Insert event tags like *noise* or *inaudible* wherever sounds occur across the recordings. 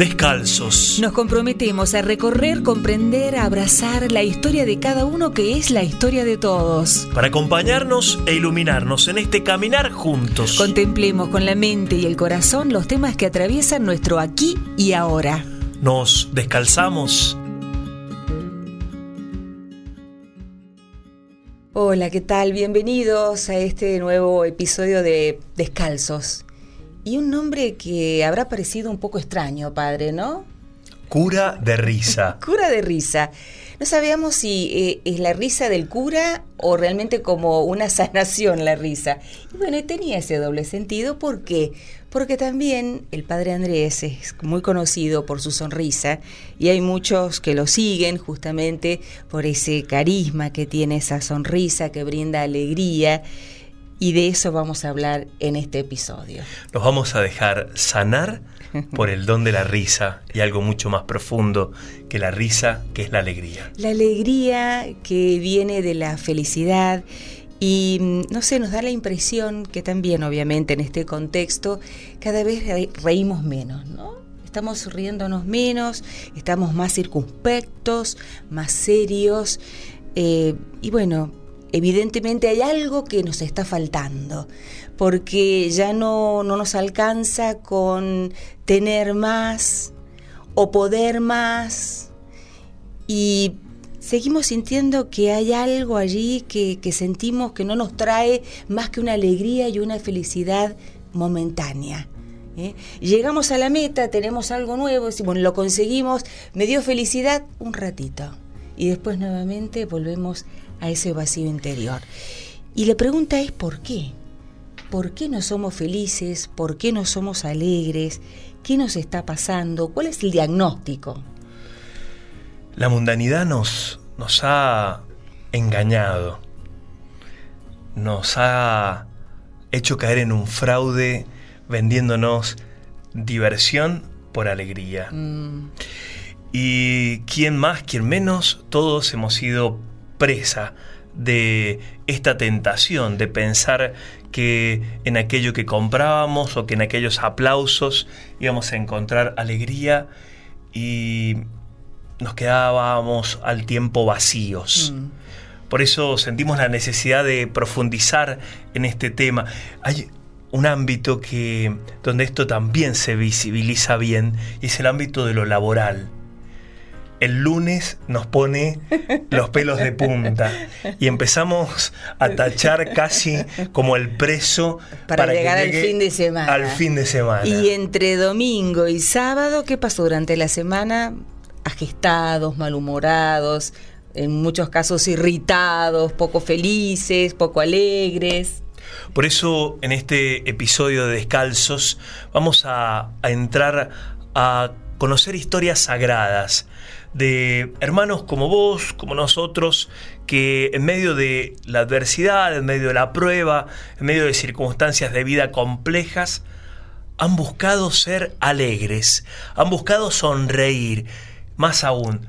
Descalzos. Nos comprometemos a recorrer, comprender, a abrazar la historia de cada uno que es la historia de todos. Para acompañarnos e iluminarnos en este caminar juntos. Contemplemos con la mente y el corazón los temas que atraviesan nuestro aquí y ahora. Nos descalzamos. Hola, ¿qué tal? Bienvenidos a este nuevo episodio de Descalzos. Y un nombre que habrá parecido un poco extraño, padre, ¿no? Cura de risa. *laughs* Cura de risa. No sabíamos si eh, es la risa del cura o realmente como una *laughs* sanación la risa. Y bueno, tenía ese doble sentido. ¿Por qué? Porque también el padre Andrés es muy conocido por su sonrisa y hay muchos que lo siguen justamente por ese carisma que tiene esa sonrisa que brinda alegría y de eso vamos a hablar en este episodio. Nos vamos a dejar sanar por el don de la risa y algo mucho más profundo que la risa, que es la alegría. La alegría que viene de la felicidad y mm, no sé, nos da la impresión que también obviamente en este contexto cada vez reímos menos, ¿no? Estamos riéndonos menos, estamos más circunspectos, más serios. Eh, y bueno, evidentemente hay algo que nos está faltando, porque ya no, no nos alcanza con tener más o poder más y seguimos sintiendo que hay algo allí que, sentimos que no nos trae más que una alegría y una felicidad momentánea. ¿eh? Llegamos a la meta, tenemos algo nuevo, decimos, lo conseguimos, me dio felicidad un ratito y después nuevamente volvemos a ese vacío interior. Y la pregunta es ¿por qué? ¿Por qué no somos felices? ¿Por qué no somos alegres? ¿Qué nos está pasando? ¿Cuál es el diagnóstico? La mundanidad nos, nos ha engañado, nos ha hecho caer en un fraude vendiéndonos diversión por alegría. Mm. Y quién más, quién menos, todos hemos sido presa de esta tentación de pensar que en aquello que comprábamos o que en aquellos aplausos íbamos a encontrar alegría y nos quedábamos al tiempo vacíos. Mm. Por eso sentimos la necesidad de profundizar en este tema. Hay un ámbito que donde esto también se visibiliza bien y es el ámbito de lo laboral el lunes nos pone los pelos de punta y empezamos a tachar casi como el preso para, llegar al fin de semana. Al fin de semana. Y entre domingo y sábado, ¿qué pasó durante la semana? Agestados, malhumorados, en muchos casos irritados, poco felices, poco alegres. Por eso en este episodio de Descalzos vamos a, a entrar a conocer historias sagradas de hermanos como vos, como nosotros, que en medio de la adversidad, en medio de la prueba, en medio de circunstancias de vida complejas, han buscado ser alegres, han buscado sonreír, más aún,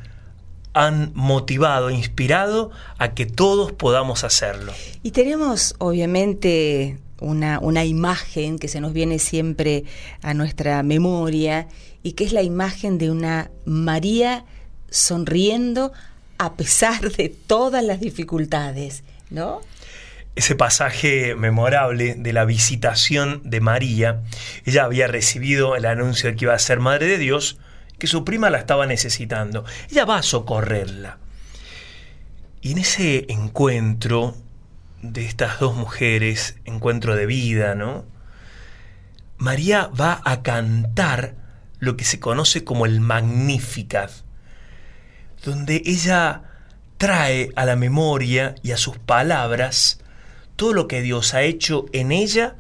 han motivado, inspirado a que todos podamos hacerlo. Y tenemos, obviamente, una, una, imagen que se nos viene siempre a nuestra memoria y que es la imagen de una María sonriendo a pesar de todas las dificultades, ¿no? Ese pasaje memorable de la visitación de María, ella había recibido el anuncio de que iba a ser Madre de Dios, que su prima la estaba necesitando. Ella va a socorrerla. Y en ese encuentro de estas dos mujeres, encuentro de vida, ¿no? María va a cantar lo que se conoce como el Magnificat donde ella trae a la memoria y a sus palabras todo lo que Dios ha hecho en ella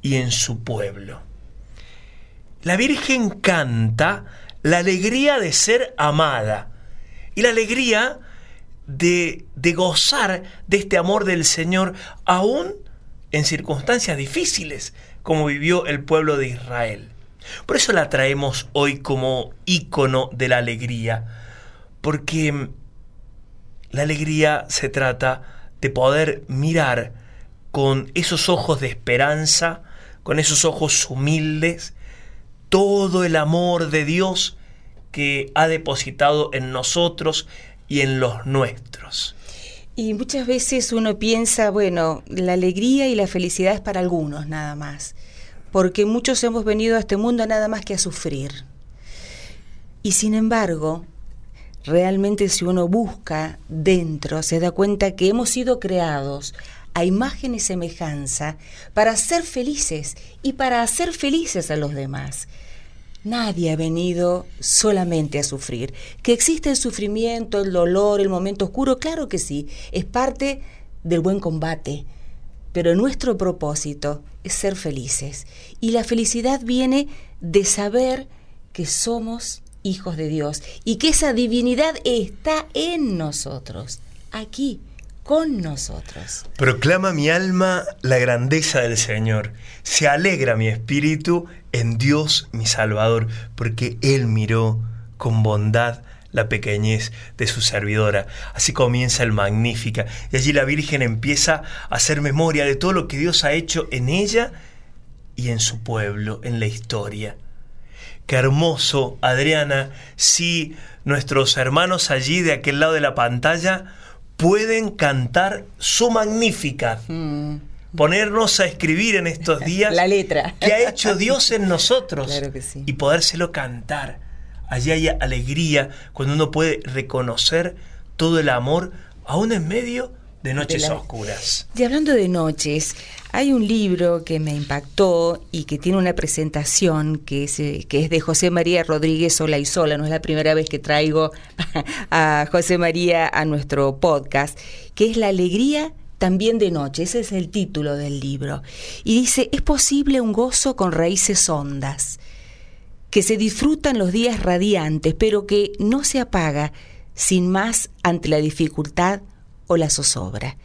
y en su pueblo. La Virgen canta la alegría de ser amada y la alegría de, de, gozar de este amor del Señor aún en circunstancias difíciles como vivió el pueblo de Israel. Por eso la traemos hoy como ícono de la alegría, porque la alegría se trata de poder mirar con esos ojos de esperanza, con esos ojos humildes, todo el amor de Dios que ha depositado en nosotros y en los nuestros. Y muchas veces uno piensa, bueno, la alegría y la felicidad es para algunos nada más, porque muchos hemos venido a este mundo nada más que a sufrir. Y sin embargo, realmente si uno busca dentro, se da cuenta que hemos sido creados a imagen y semejanza para ser felices y para hacer felices a los demás. Nadie ha venido solamente a sufrir. Que existe el sufrimiento, el dolor, el momento oscuro, claro que sí, es parte del buen combate. Pero nuestro propósito es ser felices. Y la felicidad viene de saber que somos hijos de Dios y que esa divinidad está en nosotros, aquí, con nosotros. Proclama mi alma la grandeza del Señor. Se alegra mi espíritu en Dios mi Salvador, porque Él miró con bondad la pequeñez de su servidora. Así comienza el Magnífica. Y allí la Virgen empieza a hacer memoria de todo lo que Dios ha hecho en ella y en su pueblo, en la historia. Qué hermoso, Adriana, si nuestros hermanos allí de aquel lado de la pantalla pueden cantar su magnífica. Mm. Ponernos a escribir en estos *laughs* días la letra que ha hecho Dios en nosotros claro que sí. y podérselo cantar. Allí hay alegría cuando uno puede reconocer todo el amor aún en medio de noches oscuras. Y hablando de noches, hay un libro que me impactó y que tiene una presentación que es, eh, que es de José María Rodríguez Sola y Sola. No es la primera vez que traigo *laughs* a José María a nuestro podcast, que es La alegría también de noche. Ese es el título del libro. Y dice, es posible un gozo con raíces hondas, que se disfruta en los días radiantes, pero que no se apaga sin más ante la dificultad o la zozobra.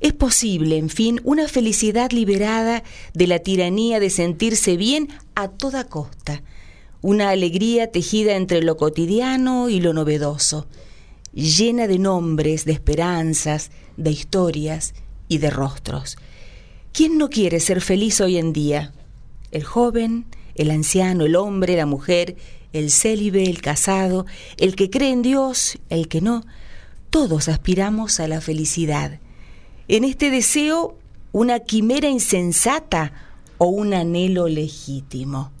Es posible, en fin, una felicidad liberada de la tiranía de sentirse bien a toda costa, una alegría tejida entre lo cotidiano y lo novedoso, llena de nombres, de esperanzas, de historias y de rostros. ¿Quién no quiere ser feliz hoy en día? El joven, el anciano, el hombre, la mujer, el célibe, el casado, el que cree en Dios, el que no, todos aspiramos a la felicidad. En este deseo, una quimera insensata o un anhelo legítimo.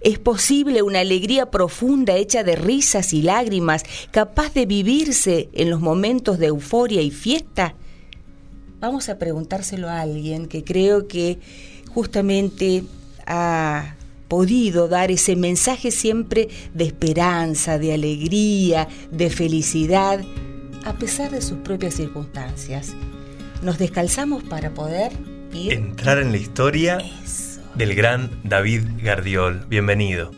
¿Es posible una alegría profunda hecha de risas y lágrimas, capaz de vivirse en los momentos de euforia y fiesta? Vamos a preguntárselo a alguien que creo que justamente ha podido dar ese mensaje siempre de esperanza, de alegría, de felicidad a pesar de sus propias circunstancias. Nos descalzamos para poder ir... Entrar en la historia del gran David Gardiol. Bienvenido.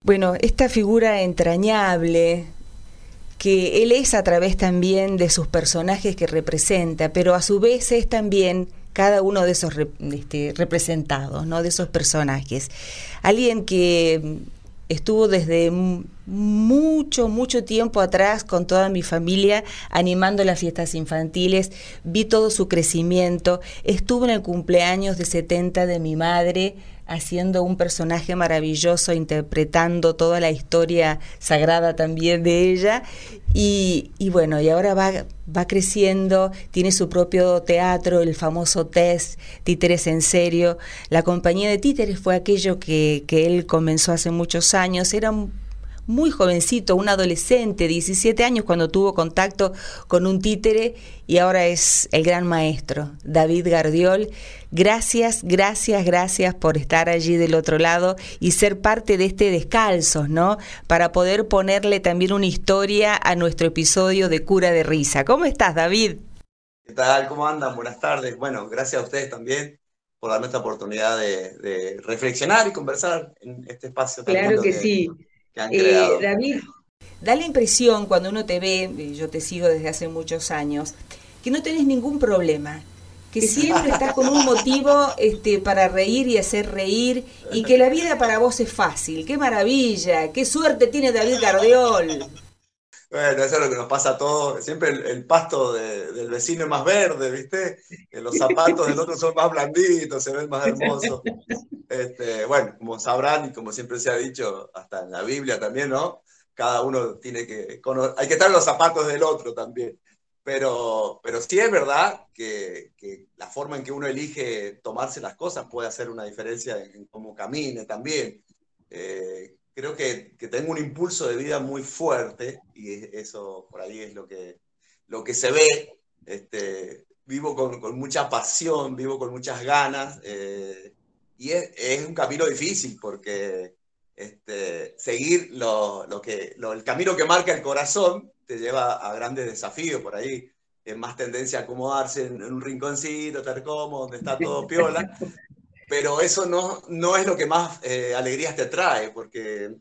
Bueno, esta figura entrañable que él es a través también de sus personajes que representa, pero a su vez es también cada uno de esos este, representados, ¿no? de esos personajes. Alguien que estuvo desde mucho, mucho tiempo atrás con toda mi familia animando las fiestas infantiles, vi todo su crecimiento, estuve en el cumpleaños de 70 de mi madre, haciendo un personaje maravilloso, interpretando toda la historia sagrada también de ella. Y, bueno, y ahora va, va creciendo, tiene su propio teatro, el famoso test, Títeres en Serio. La compañía de títeres fue aquello que, que él comenzó hace muchos años. Era muy jovencito, un adolescente, 17 años, cuando tuvo contacto con un títere y ahora es el gran maestro, David Gardiol. Gracias, gracias, gracias por estar allí del otro lado y ser parte de este descalzo, ¿no? Para poder ponerle también una historia a nuestro episodio de Cura de Risa. ¿Cómo estás, David? ¿Qué tal? ¿Cómo andan? Buenas tardes. Bueno, gracias a ustedes también por darme esta oportunidad de, reflexionar y conversar en este espacio. claro que sí. Eh, David, da la impresión cuando uno te ve, yo te sigo desde hace muchos años, que no tenés ningún problema, que siempre estás con un motivo este, para reír y hacer reír, y que la vida para vos es fácil. ¡Qué maravilla! ¡Qué suerte tiene David Gardeol! Bueno, eso es lo que nos pasa a todos. Siempre el, pasto del vecino es más verde, ¿viste? los zapatos del otro son más blanditos, se ven más hermosos. Este, bueno, como sabrán y como siempre se ha dicho, hasta en la Biblia también, ¿no? Cada uno tiene que... Hay que estar en los zapatos del otro también. Pero, pero sí es verdad que, que, la forma en que uno elige tomarse las cosas puede hacer una diferencia en, cómo camine también. Eh, creo que, que, tengo un impulso de vida muy fuerte y eso por ahí es lo que, lo que se ve. Este, vivo con, con mucha pasión, vivo con muchas ganas eh, y es, es, un camino difícil porque este, seguir lo, lo que, el camino que marca el corazón te lleva a grandes desafíos por ahí. Es más tendencia a acomodarse en, un rinconcito, estar cómodo, donde está todo piola *laughs* pero eso no, no es lo que más eh, alegrías te trae, porque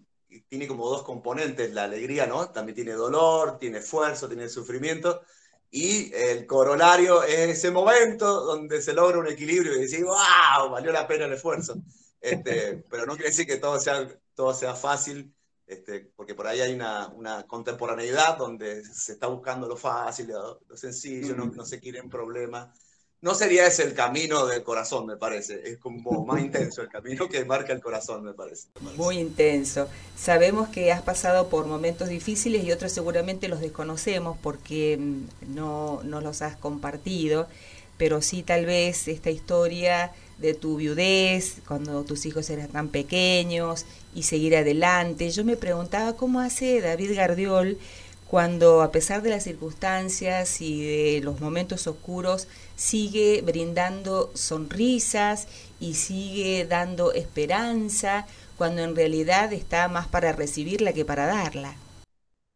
tiene como dos componentes, la alegría, ¿no? También tiene dolor, tiene esfuerzo, tiene sufrimiento, y el corolario es ese momento donde se logra un equilibrio y decís, wow, valió la pena el esfuerzo. Este, *laughs* pero no quiere decir que todo sea, todo sea fácil, este, porque por ahí hay una, una, contemporaneidad donde se está buscando lo fácil, lo, sencillo, no, no se quieren problemas no sería ese el camino del corazón, me parece. Es como más intenso el camino que marca el corazón, me parece. Muy intenso. Sabemos que has pasado por momentos difíciles y otros seguramente los desconocemos porque mm, no, no los has compartido, pero sí tal vez esta historia de tu viudez, cuando tus hijos eran tan pequeños y seguir adelante. Yo me preguntaba cómo hace David Gardiol cuando a pesar de las circunstancias y de los momentos oscuros, sigue brindando sonrisas y sigue dando esperanza, cuando en realidad está más para recibirla que para darla.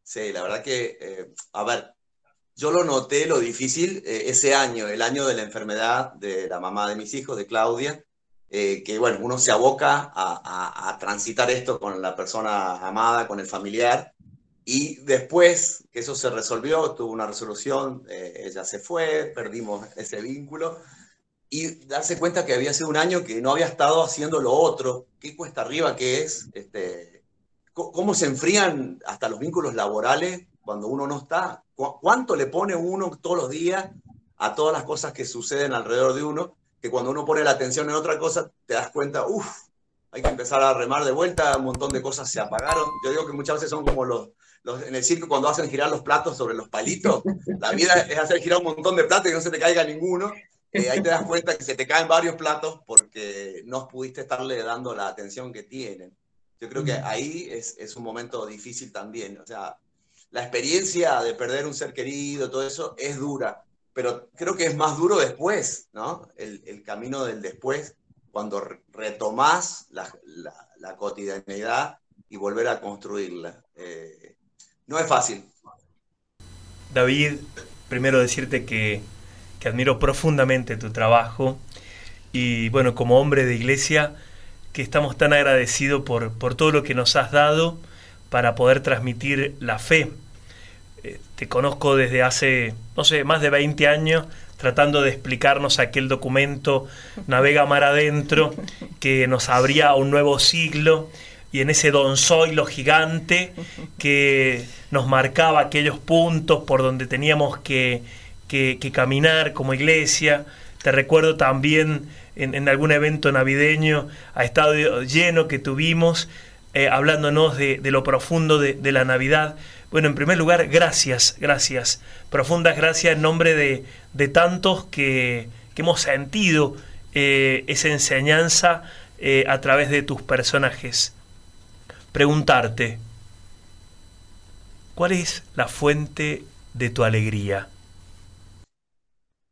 Sí, la verdad que, eh, a ver, yo lo noté lo difícil eh, ese año, el año de la enfermedad de la mamá de mis hijos, de Claudia, eh, que bueno, uno se aboca a, a transitar esto con la persona amada, con el familiar, y después que eso se resolvió, tuvo una resolución, eh, ella se fue, perdimos ese vínculo. Y darse cuenta que había sido un año que no había estado haciendo lo otro, qué cuesta arriba que es, este, cómo se enfrían hasta los vínculos laborales cuando uno no está, cuánto le pone uno todos los días a todas las cosas que suceden alrededor de uno, que cuando uno pone la atención en otra cosa, te das cuenta, uff, hay que empezar a remar de vuelta, un montón de cosas se apagaron. Yo digo que muchas veces son como los, en el circo cuando hacen girar los platos sobre los palitos. La vida es hacer girar un montón de platos y no se te caiga ninguno. Eh, ahí te das cuenta que se te caen varios platos porque no pudiste estarle dando la atención que tienen. Yo creo que ahí es, es un momento difícil también. O sea, la experiencia de perder un ser querido, todo eso, es dura, pero creo que es más duro después, ¿no? El, el camino del después, cuando retomás la, la, la, cotidianidad y volver a construirla. Eh, no es fácil. David, primero decirte que, admiro profundamente tu trabajo y bueno, como hombre de iglesia, que estamos tan agradecidos por, por todo lo que nos has dado para poder transmitir la fe. Eh, te conozco desde hace, no sé, más de 20 años tratando de explicarnos aquel documento Navega Mar Adentro que nos abría un nuevo siglo y en ese don lo gigante que nos marcaba aquellos puntos por donde teníamos que, caminar como iglesia. Te recuerdo también en, algún evento navideño a estado lleno que tuvimos, eh, hablándonos de, lo profundo de, la Navidad. Bueno, en primer lugar, gracias, gracias, profundas gracias en nombre de, tantos que, hemos sentido eh, esa enseñanza eh, a través de tus personajes preguntarte, ¿cuál es la fuente de tu alegría?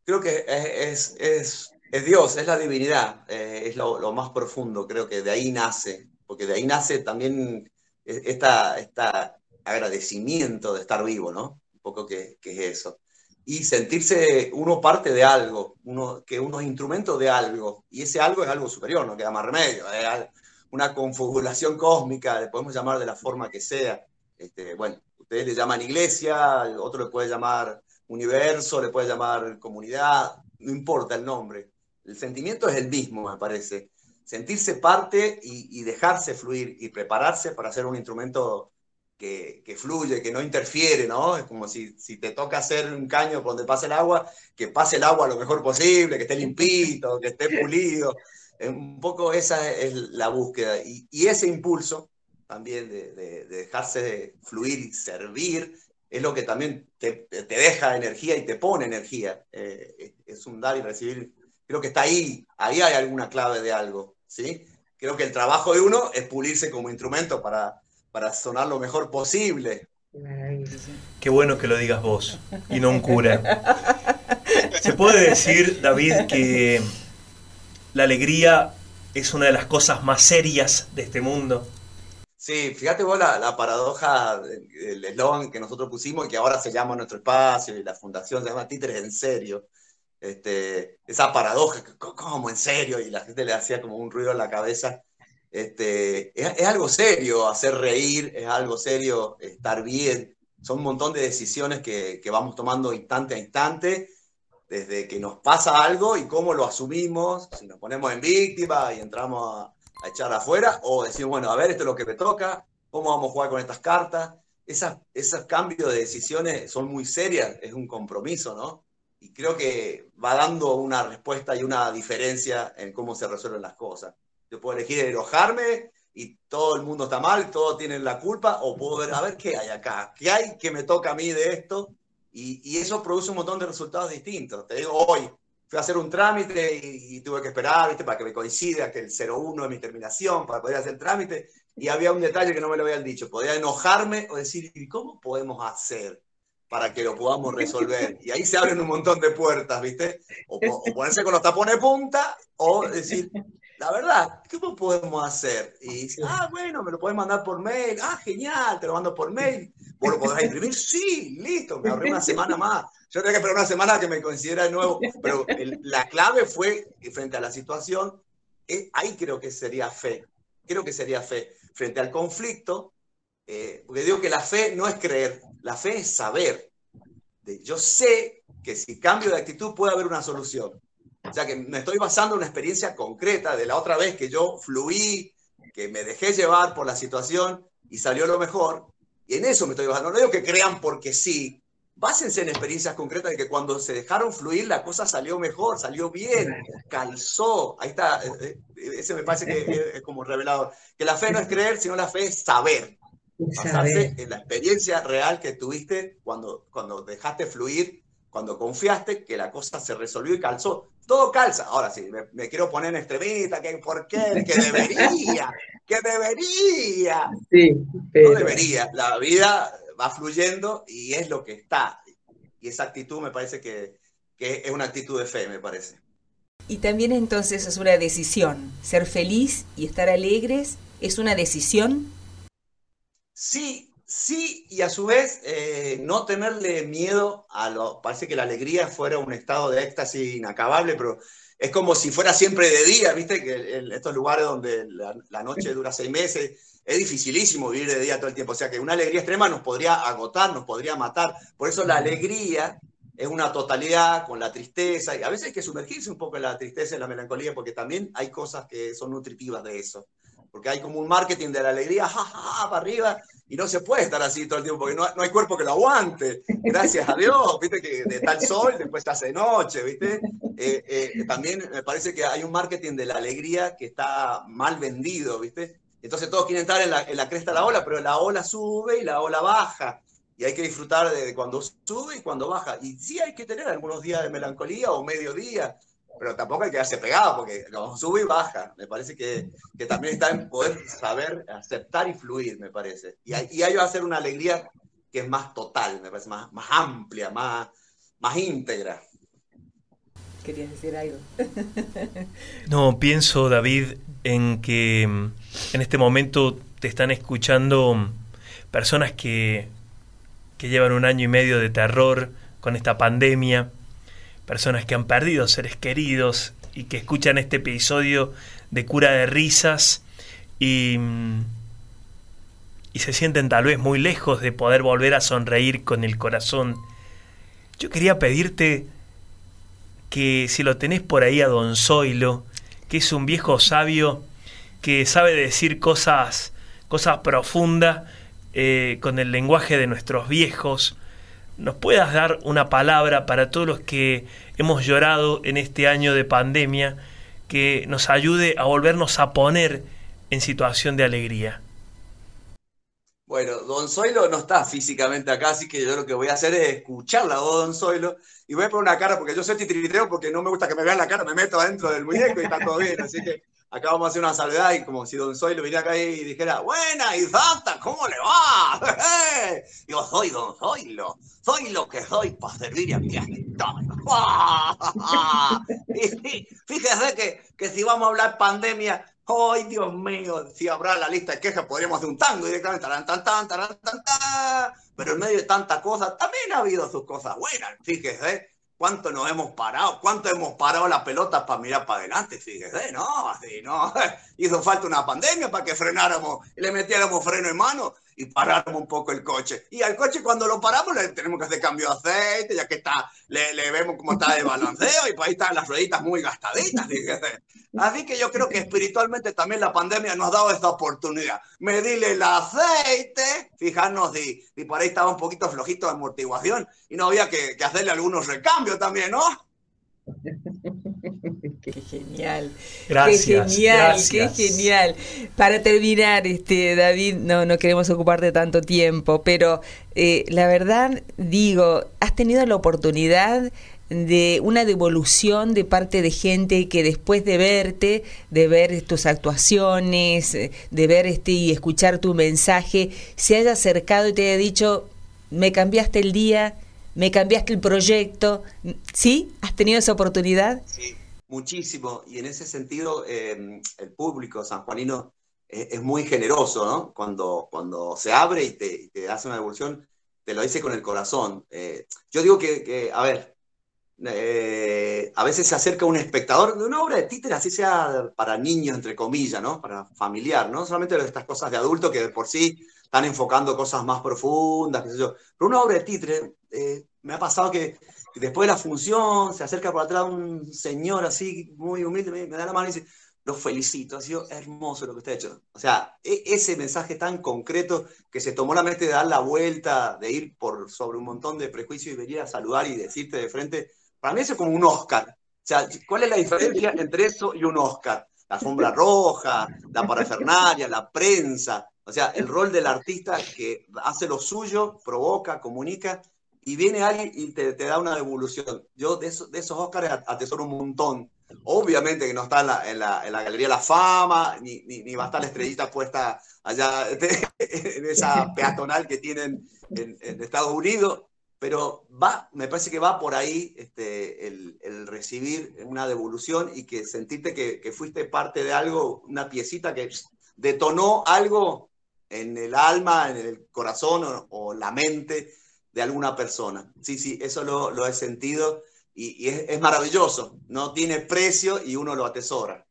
Creo que es, es, es Dios, es la divinidad, eh, es lo, más profundo, creo que de ahí nace, porque de ahí nace también este agradecimiento de estar vivo, ¿no? Un poco que, que, es eso. Y sentirse uno parte de algo, uno, que uno es instrumento de algo, y ese algo es algo superior, no queda más remedio, es, una configuración cósmica, le podemos llamar de la forma que sea. Este, bueno, ustedes le llaman iglesia, otro le puede llamar universo, le puede llamar comunidad, no importa el nombre. El sentimiento es el mismo, me parece. Sentirse parte y, dejarse fluir y prepararse para ser un instrumento que, fluye, que no interfiere, ¿no? Es como si, si te toca hacer un caño por donde pase el agua, que pase el agua lo mejor posible, que esté limpito, que esté pulido. Un poco esa es la búsqueda. Y, ese impulso también de, dejarse fluir y servir es lo que también te, deja energía y te pone energía. Eh, es un dar y recibir. Creo que está ahí, ahí hay alguna clave de algo, ¿sí? Creo que el trabajo de uno es pulirse como instrumento para, para sonar lo mejor posible. Qué bueno que lo digas vos y no un cura. *laughs* Se puede decir, David, que la alegría es una de las cosas más serias de este mundo. Sí, fíjate vos la, paradoja del eslogan que nosotros pusimos y que ahora se llama nuestro espacio y la fundación se llama Títeres en serio. Este, esa paradoja, ¿cómo en serio? Y la gente le hacía como un ruido en la cabeza. Este, es, algo serio hacer reír, es algo serio estar bien. Son un montón de decisiones que, vamos tomando instante a instante, desde que nos pasa algo y cómo lo asumimos, si nos ponemos en víctima y entramos a, echar afuera, o decir, bueno, a ver, esto es lo que me toca, cómo vamos a jugar con estas cartas. Esas, esos cambios de decisiones son muy serias, es un compromiso, ¿no? Y creo que va dando una respuesta y una diferencia en cómo se resuelven las cosas. Yo puedo elegir enojarme y todo el mundo está mal, todos tienen la culpa, o puedo ver, a ver qué hay acá, qué hay que me toca a mí de esto, y, eso produce un montón de resultados distintos. Te digo, hoy fui a hacer un trámite y, tuve que esperar, ¿viste? Para que me coincida que el 01 es mi terminación, para poder hacer el trámite, y había un detalle que no me lo habían dicho, podía enojarme o decir, ¿y cómo podemos hacer? para que lo podamos resolver. Y ahí se abren un montón de puertas, ¿viste? O, o ponerse con los tapones punta o decir, la verdad, ¿cómo podemos hacer? Y dice, ah, bueno, me lo puedes mandar por mail. Ah, genial, te lo mando por mail. ¿Vos lo podrás imprimir? Sí, listo, me ahorré una semana más. Yo tenía que esperar una semana que me considera de nuevo. Pero la clave fue que frente a la situación, eh, ahí creo que sería fe. Creo que sería fe. Frente al conflicto, eh, porque digo que la fe no es creer, la fe es saber. yo sé que si cambio de actitud puede haber una solución. O sea que me estoy basando en una experiencia concreta de la otra vez que yo fluí, que me dejé llevar por la situación y salió lo mejor. Y en eso me estoy basando. No digo que crean porque sí. Básense en experiencias concretas de que cuando se dejaron fluir la cosa salió mejor, salió bien, calzó. Ahí está, eh, eh, ese me parece que es como revelador. Que la fe no es creer, sino la fe es saber. Basarse en la experiencia real que tuviste cuando, cuando dejaste fluir, cuando confiaste que la cosa se resolvió y calzó todo calza. Ahora sí, me, quiero poner en extremista, que por qué, que debería, que debería. Sí, No debería. La vida va fluyendo y es lo que está. Y esa actitud me parece que, que es una actitud de fe, me parece. Y también entonces es una decisión. Ser feliz y estar alegres es una decisión. Sí, Sí, y a su vez eh, no tenerle miedo a lo... Parece que la alegría fuera un estado de éxtasis inacabable, pero es como si fuera siempre de día, ¿viste? Que en estos lugares donde la, noche dura seis meses, es dificilísimo vivir de día todo el tiempo. O sea que una alegría extrema nos podría agotar, nos podría matar. Por eso la alegría es una totalidad con la tristeza, y a veces hay que sumergirse un poco en la tristeza y la melancolía, porque también hay cosas que son nutritivas de eso porque hay como un marketing de la alegría, ja, para arriba, y no se puede estar así todo el tiempo, porque no, no hay cuerpo que lo aguante, gracias a Dios, viste que de tal sol después hace noche, viste. Eh, eh, también me parece que hay un marketing de la alegría que está mal vendido, viste. Entonces todos quieren estar en la, en la cresta de la ola, pero la ola sube y la ola baja. Y hay que disfrutar de cuando sube y cuando baja. Y sí hay que tener algunos días de melancolía o mediodía, pero tampoco hay que quedarse pegado, porque sube y baja. Me parece que, que, también está en poder saber aceptar y fluir, me parece. Y, y ahí va a ser una alegría que es más total, me parece, más, más amplia, más, más íntegra. ¿Querías decir algo? *laughs* no, pienso, David, en que en este momento te están escuchando personas que, que llevan un año y medio de terror con esta pandemia personas que han perdido seres queridos y que escuchan este episodio de cura de risas y, y se sienten tal vez muy lejos de poder volver a sonreír con el corazón. Yo quería pedirte que si lo tenés por ahí a Don Zoilo, que es un viejo sabio que sabe decir cosas, cosas profundas, eh, con el lenguaje de nuestros viejos, nos puedas dar una palabra para todos los que hemos llorado en este año de pandemia, que nos ayude a volvernos a poner en situación de alegría. Bueno, Don Zoilo no está físicamente acá, así que yo lo que voy a hacer es escuchar la voz de Don Zoilo y voy a poner una cara, porque yo soy titiriteo porque no me gusta que me vean la cara, me meto adentro del muñeco y está todo bien, así que acá vamos a hacer una salvedad y como si Don Zoilo viniera acá y dijera, buena, y Santa, ¿cómo le va? *laughs* Yo soy Don Zoilo, soy lo que soy para servir a mi *laughs* Fíjese que, que si vamos a hablar pandemia, ¡Ay, Dios mío! Si habrá la lista de quejas, podríamos hacer un tango directamente. Pero en medio de tanta cosa, también ha habido sus cosas buenas. Fíjese, cuánto nos hemos parado, cuánto hemos parado la pelota para mirar para adelante, fíjese, no, así no. *laughs* Hizo falta una pandemia para que frenáramos le metiéramos freno en mano y paráramos un poco el coche. Y al coche cuando lo paramos le tenemos que hacer cambio de aceite, ya que está, le, vemos cómo está de balanceo y por ahí están las rueditas muy gastaditas. Así que yo creo que espiritualmente también la pandemia nos ha dado esta oportunidad. Medirle el aceite, fijarnos si, si por ahí estaba un poquito flojito de amortiguación y no había que, hacerle algunos recambios también, ¿no? Qué genial. Gracias. Qué genial, qué genial. Para terminar, este, David, no, no queremos ocuparte tanto tiempo, pero eh, la verdad, digo, has tenido la oportunidad de una devolución de parte de gente que después de verte, de ver tus actuaciones, de ver este y escuchar tu mensaje, se haya acercado y te haya dicho, me cambiaste el día, me cambiaste el proyecto. ¿Sí? ¿Has tenido esa oportunidad? Sí, muchísimo. Y en ese sentido, em, el público sanjuanino es, es, muy generoso. Cuando, cuando se abre y te, hace una devolución, te lo dice con el corazón. Eh, yo digo que, a ver, eh, a veces se acerca un espectador de una obra de títere, así sea para niños, entre comillas, ¿no? Para familiar, ¿no? Solamente estas cosas de adulto que de por sí están enfocando cosas más profundas, qué sé yo. Pero una obra de títere, eh, me ha pasado que después de la función se acerca por atrás un señor así, muy humilde, me, da la mano y dice, lo felicito, ha sido hermoso lo que usted ha hecho. O sea, e, ese mensaje tan concreto que se tomó la mente de dar la vuelta, de ir por sobre un montón de prejuicios y venir a saludar y decirte de frente, para mí eso es como un Oscar. O sea, ¿cuál es la diferencia entre eso y un Oscar? La sombra roja, la parafernalia, la prensa. O sea, el rol del artista que hace lo suyo, provoca, comunica, y viene alguien y te, te da una devolución. Yo de, de esos Oscars atesoro un montón. Obviamente que no está en la, en la, en la Galería La Fama, ni, ni, ni, va a estar la estrellita *laughs* puesta allá en esa peatonal que tienen en, en Estados Unidos, pero va, me parece que va por ahí este, el, el, recibir una devolución y que sentirte que, que, fuiste parte de algo, una piecita que detonó algo en el alma, en el corazón o, o la mente de alguna persona. Sí, sí, eso lo, he sentido y, es maravilloso, no tiene precio y uno lo atesora.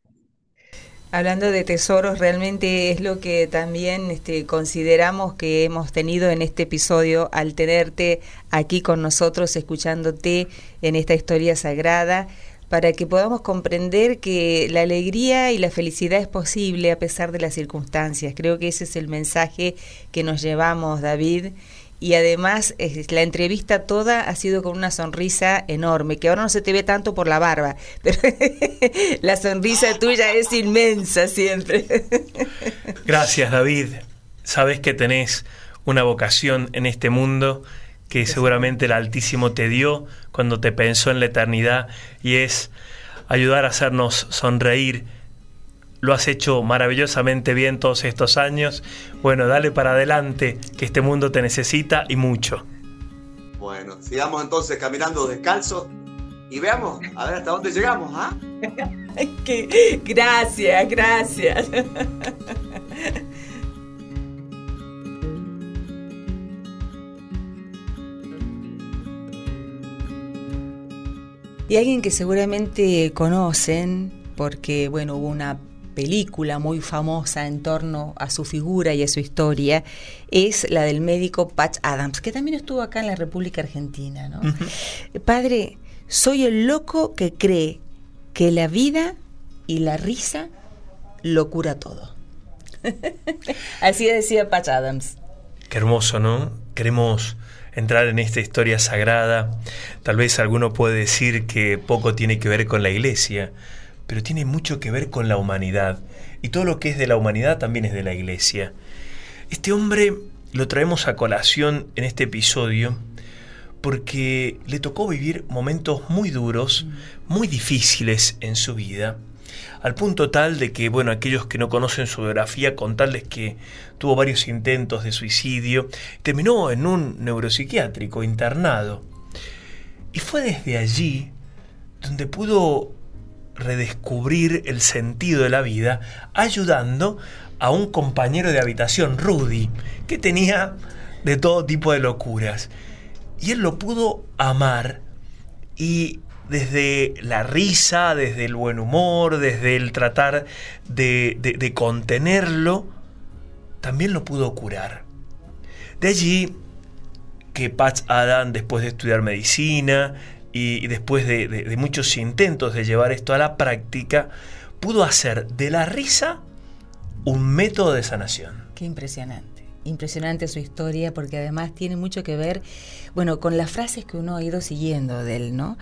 Hablando de tesoros, realmente es lo que también este, consideramos que hemos tenido en este episodio al tenerte aquí con nosotros, escuchándote en esta historia sagrada, para que podamos comprender que la alegría y la felicidad es posible a pesar de las circunstancias. Creo que ese es el mensaje que nos llevamos, David y además la entrevista toda ha sido con una sonrisa enorme, que ahora no se te ve tanto por la barba, *laughs* pero la sonrisa tuya es inmensa siempre. *laughs* Gracias David, sabes que tenés una vocación en este mundo que seguramente el Altísimo te dio cuando te pensó en la eternidad y es ayudar a hacernos sonreír lo has hecho maravillosamente bien todos estos años. Bueno, dale para adelante, que este mundo te necesita y mucho. Bueno, sigamos entonces caminando descalzos y veamos a ver hasta dónde llegamos, ¿ah? *laughs* gracias, gracias. *laughs* Y alguien que seguramente conocen, porque bueno, hubo una película muy famosa en torno a su figura y a su historia es la del médico Patch Adams, que también estuvo acá en la República Argentina. ¿no? Uh -huh. Padre, soy el loco que cree que la vida y la risa lo cura todo. *laughs* Así decía Patch Adams. Qué hermoso, ¿no? Queremos entrar en esta historia sagrada. Tal vez alguno puede decir que poco tiene que ver con la iglesia, pero tiene mucho que ver con la humanidad. Y todo lo que es de la humanidad también es de la iglesia. Este hombre lo traemos a colación en este episodio porque le tocó vivir momentos muy duros, muy difíciles en su vida, al punto tal de que, bueno, aquellos que no conocen su biografía, contarles que tuvo varios intentos de suicidio, terminó en un neuropsiquiátrico internado. Y fue desde allí donde pudo redescubrir el sentido de la vida, ayudando a un compañero de habitación, Rudy, que tenía de todo tipo de locuras. Y él lo pudo amar y desde la risa, desde el buen humor, desde el tratar de, contenerlo, también lo pudo curar. De allí que Patch Adam, después de estudiar medicina y, después de, de, muchos intentos de llevar esto a la práctica, pudo hacer de la risa un método de sanación. Qué impresionante impresionante su historia porque además tiene mucho que ver, bueno, con las frases que uno ha ido siguiendo de él, ¿no?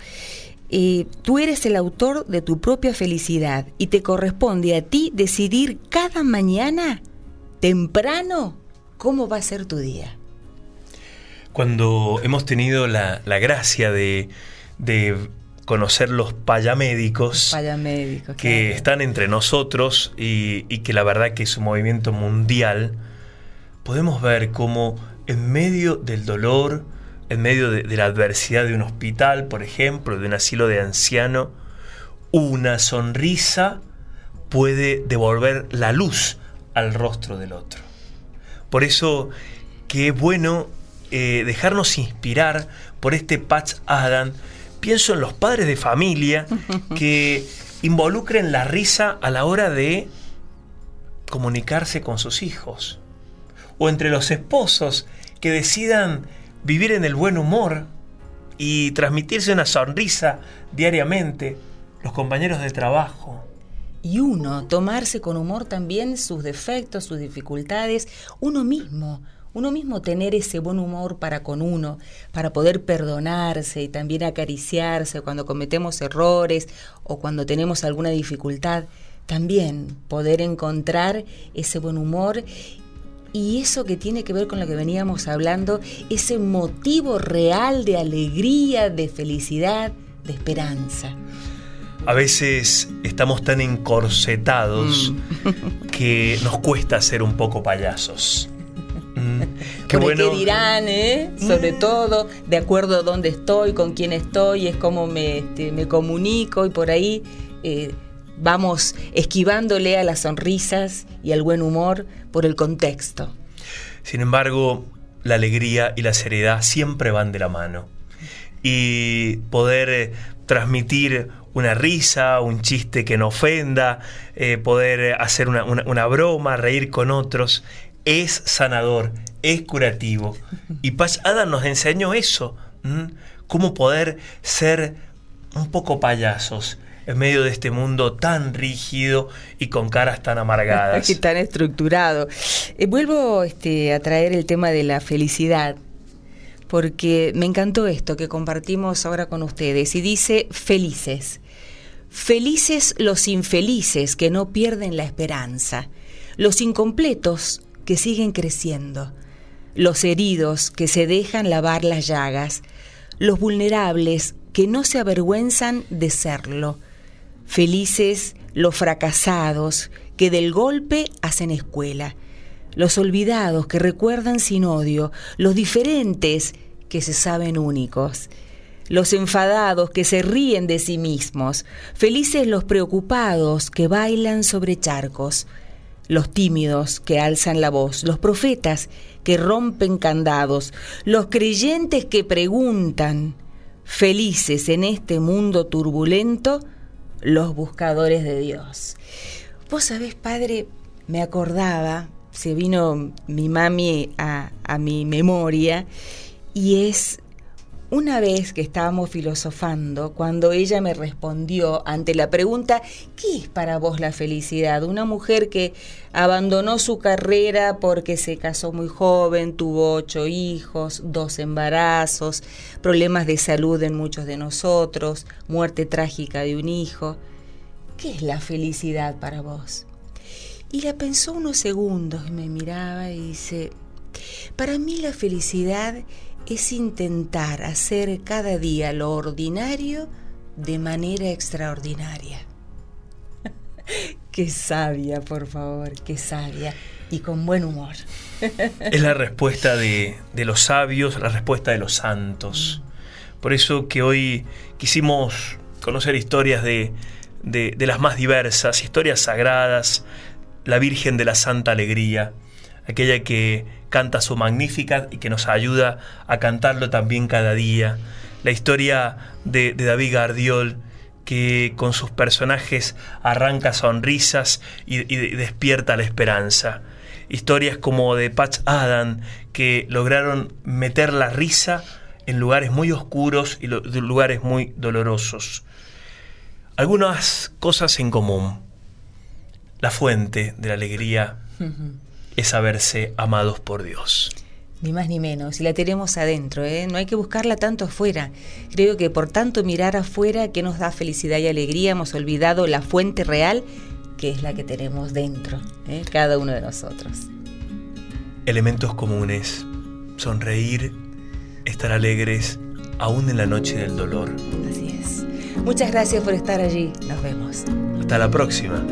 Eh, tú eres el autor de tu propia felicidad y te corresponde a ti decidir cada mañana, temprano, cómo va a ser tu día. Cuando hemos tenido la, gracia de, conocer los payamédicos, payamédicos que están entre nosotros y, y que la verdad que es un movimiento mundial, podemos ver cómo en medio del dolor, en medio de, la adversidad de un hospital, por ejemplo, de un asilo de anciano, una sonrisa puede devolver la luz al rostro del otro. Por eso, qué bueno eh, dejarnos inspirar por este Patch Adam. Pienso en los padres de familia *laughs* que involucren la risa a la hora de comunicarse con sus hijos o entre los esposos que decidan vivir en el buen humor y transmitirse una sonrisa diariamente, los compañeros de trabajo. Y uno, tomarse con humor también sus defectos, sus dificultades, uno mismo, uno mismo tener ese buen humor para con uno, para poder perdonarse y también acariciarse cuando cometemos errores o cuando tenemos alguna dificultad, también poder encontrar ese buen humor y eso que tiene que ver con lo que veníamos hablando, ese motivo real de alegría, de felicidad, de esperanza. A veces estamos tan encorsetados mm. *laughs* que nos cuesta ser un poco payasos. Mm. *laughs* Qué bueno. ¿Qué dirán, eh? Sobre mm. todo, de acuerdo a dónde estoy, con quién estoy, es cómo me, este, me comunico y por ahí eh, vamos esquivándole a las sonrisas y al buen humor por el contexto. Sin embargo, la alegría y la seriedad siempre van de la mano. Y poder eh, transmitir una risa, un chiste que no ofenda, eh, poder hacer una, broma, reír con otros, es sanador, es curativo. Y Paz Adam nos enseñó eso, cómo poder ser un poco payasos, en medio de este mundo tan rígido y con caras tan amargadas. *laughs* y tan estructurado. Eh, vuelvo este, a traer el tema de la felicidad, porque me encantó esto que compartimos ahora con ustedes, y dice felices. Felices los infelices que no pierden la esperanza, los incompletos que siguen creciendo, los heridos que se dejan lavar las llagas, los vulnerables que no se avergüenzan de serlo, Felices los fracasados que del golpe hacen escuela, los olvidados que recuerdan sin odio, los diferentes que se saben únicos, los enfadados que se ríen de sí mismos, felices los preocupados que bailan sobre charcos, los tímidos que alzan la voz, los profetas que rompen candados, los creyentes que preguntan, felices en este mundo turbulento, los buscadores de Dios. Vos sabés, padre, me acordaba, se vino mi mami a, mi memoria, y es una vez que estábamos filosofando, cuando ella me respondió ante la pregunta, ¿qué es para vos la felicidad? Una mujer que abandonó su carrera porque se casó muy joven, tuvo ocho hijos, dos embarazos, problemas de salud en muchos de nosotros, muerte trágica de un hijo. ¿Qué es la felicidad para vos? Y la pensó unos segundos y me miraba y dice, para mí la felicidad es intentar hacer cada día lo ordinario de manera extraordinaria. *laughs* qué sabia, por favor, qué sabia y con buen humor. es la respuesta de, los sabios, la respuesta de los santos. Por eso que hoy quisimos conocer historias de, de, de las más diversas, historias sagradas, la Virgen de la Santa Alegría, aquella que canta su magnífica y que nos ayuda a cantarlo también cada día. La historia de, David Gardiol, que con sus personajes arranca sonrisas y, despierta la esperanza. Historias como de Patch Adam, que lograron meter la risa en lugares muy oscuros y lugares muy dolorosos. Algunas cosas en común. La fuente de la alegría es saberse amados por Dios. Ni más ni menos, y la tenemos adentro, ¿eh? no hay que buscarla tanto afuera. Creo que por tanto mirar afuera que nos da felicidad y alegría, hemos olvidado la fuente real que es la que tenemos dentro, ¿eh? cada uno de nosotros. Elementos comunes, sonreír, estar alegres, aún en la noche del dolor. Así es. Muchas gracias por estar allí, nos vemos. Hasta la próxima.